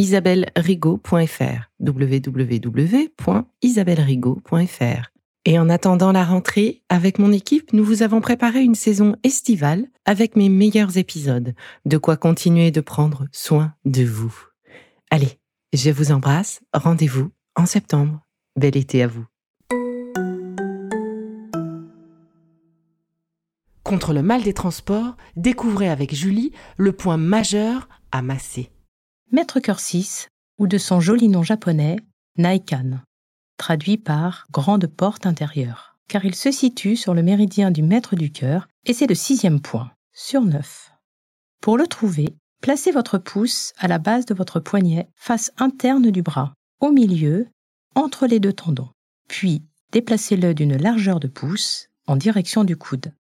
isabellerigaud.fr www.isabellerigaud.fr Et en attendant la rentrée, avec mon équipe, nous vous avons préparé une saison estivale avec mes meilleurs épisodes, de quoi continuer de prendre soin de vous. Allez, je vous embrasse, rendez-vous en septembre. Bel été à vous. Contre le mal des transports, découvrez avec Julie le point majeur à masser. Maître cœur 6, ou de son joli nom japonais, Naikan, traduit par grande porte intérieure, car il se situe sur le méridien du maître du cœur et c'est le sixième point, sur neuf. Pour le trouver, placez votre pouce à la base de votre poignet, face interne du bras, au milieu, entre les deux tendons. Puis, déplacez-le d'une largeur de pouce en direction du coude,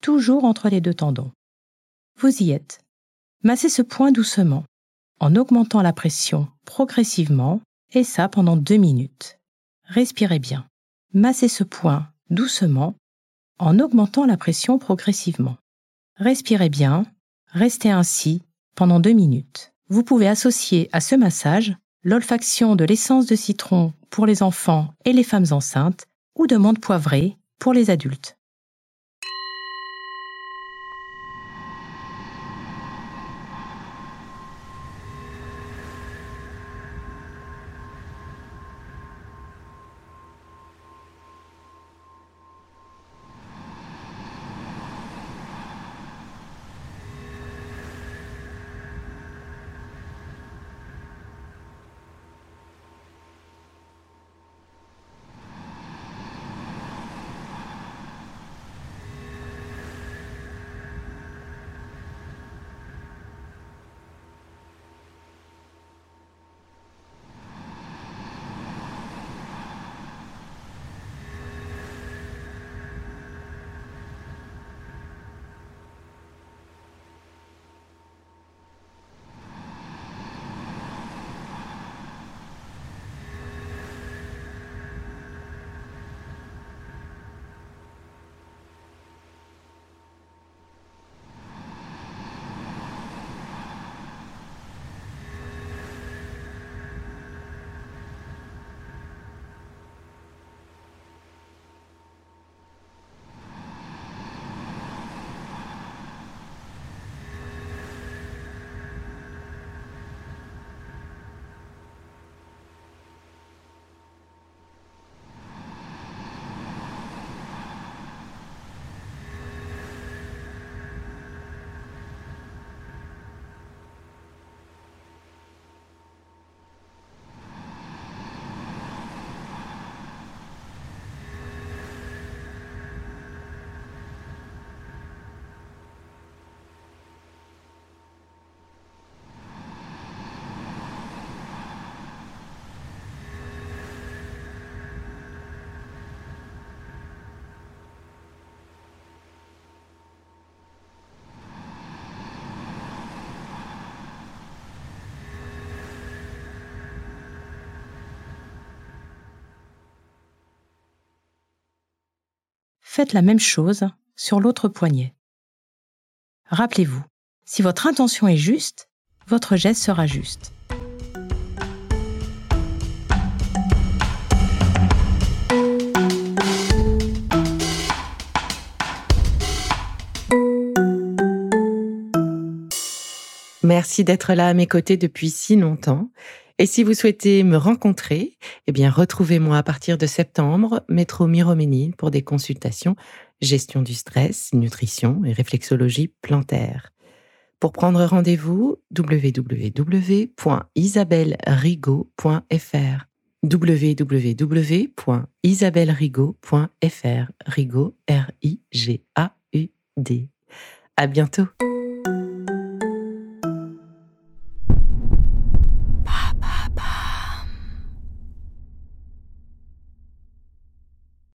toujours entre les deux tendons. Vous y êtes. Massez ce point doucement, en augmentant la pression progressivement, et ça pendant deux minutes. Respirez bien. Massez ce point doucement, en augmentant la pression progressivement. Respirez bien, restez ainsi pendant deux minutes. Vous pouvez associer à ce massage l'olfaction de l'essence de citron pour les enfants et les femmes enceintes ou de menthe poivrée pour les adultes. Faites la même chose sur l'autre poignet. Rappelez-vous, si votre intention est juste, votre geste sera juste. Merci d'être là à mes côtés depuis si longtemps. Et si vous souhaitez me rencontrer, eh bien, retrouvez-moi à partir de septembre, métro Miroménil pour des consultations gestion du stress, nutrition et réflexologie plantaire. Pour prendre rendez-vous, www.isabellerigaud.fr www.isabellerigaud.fr Rigaud R I G A U D. À bientôt.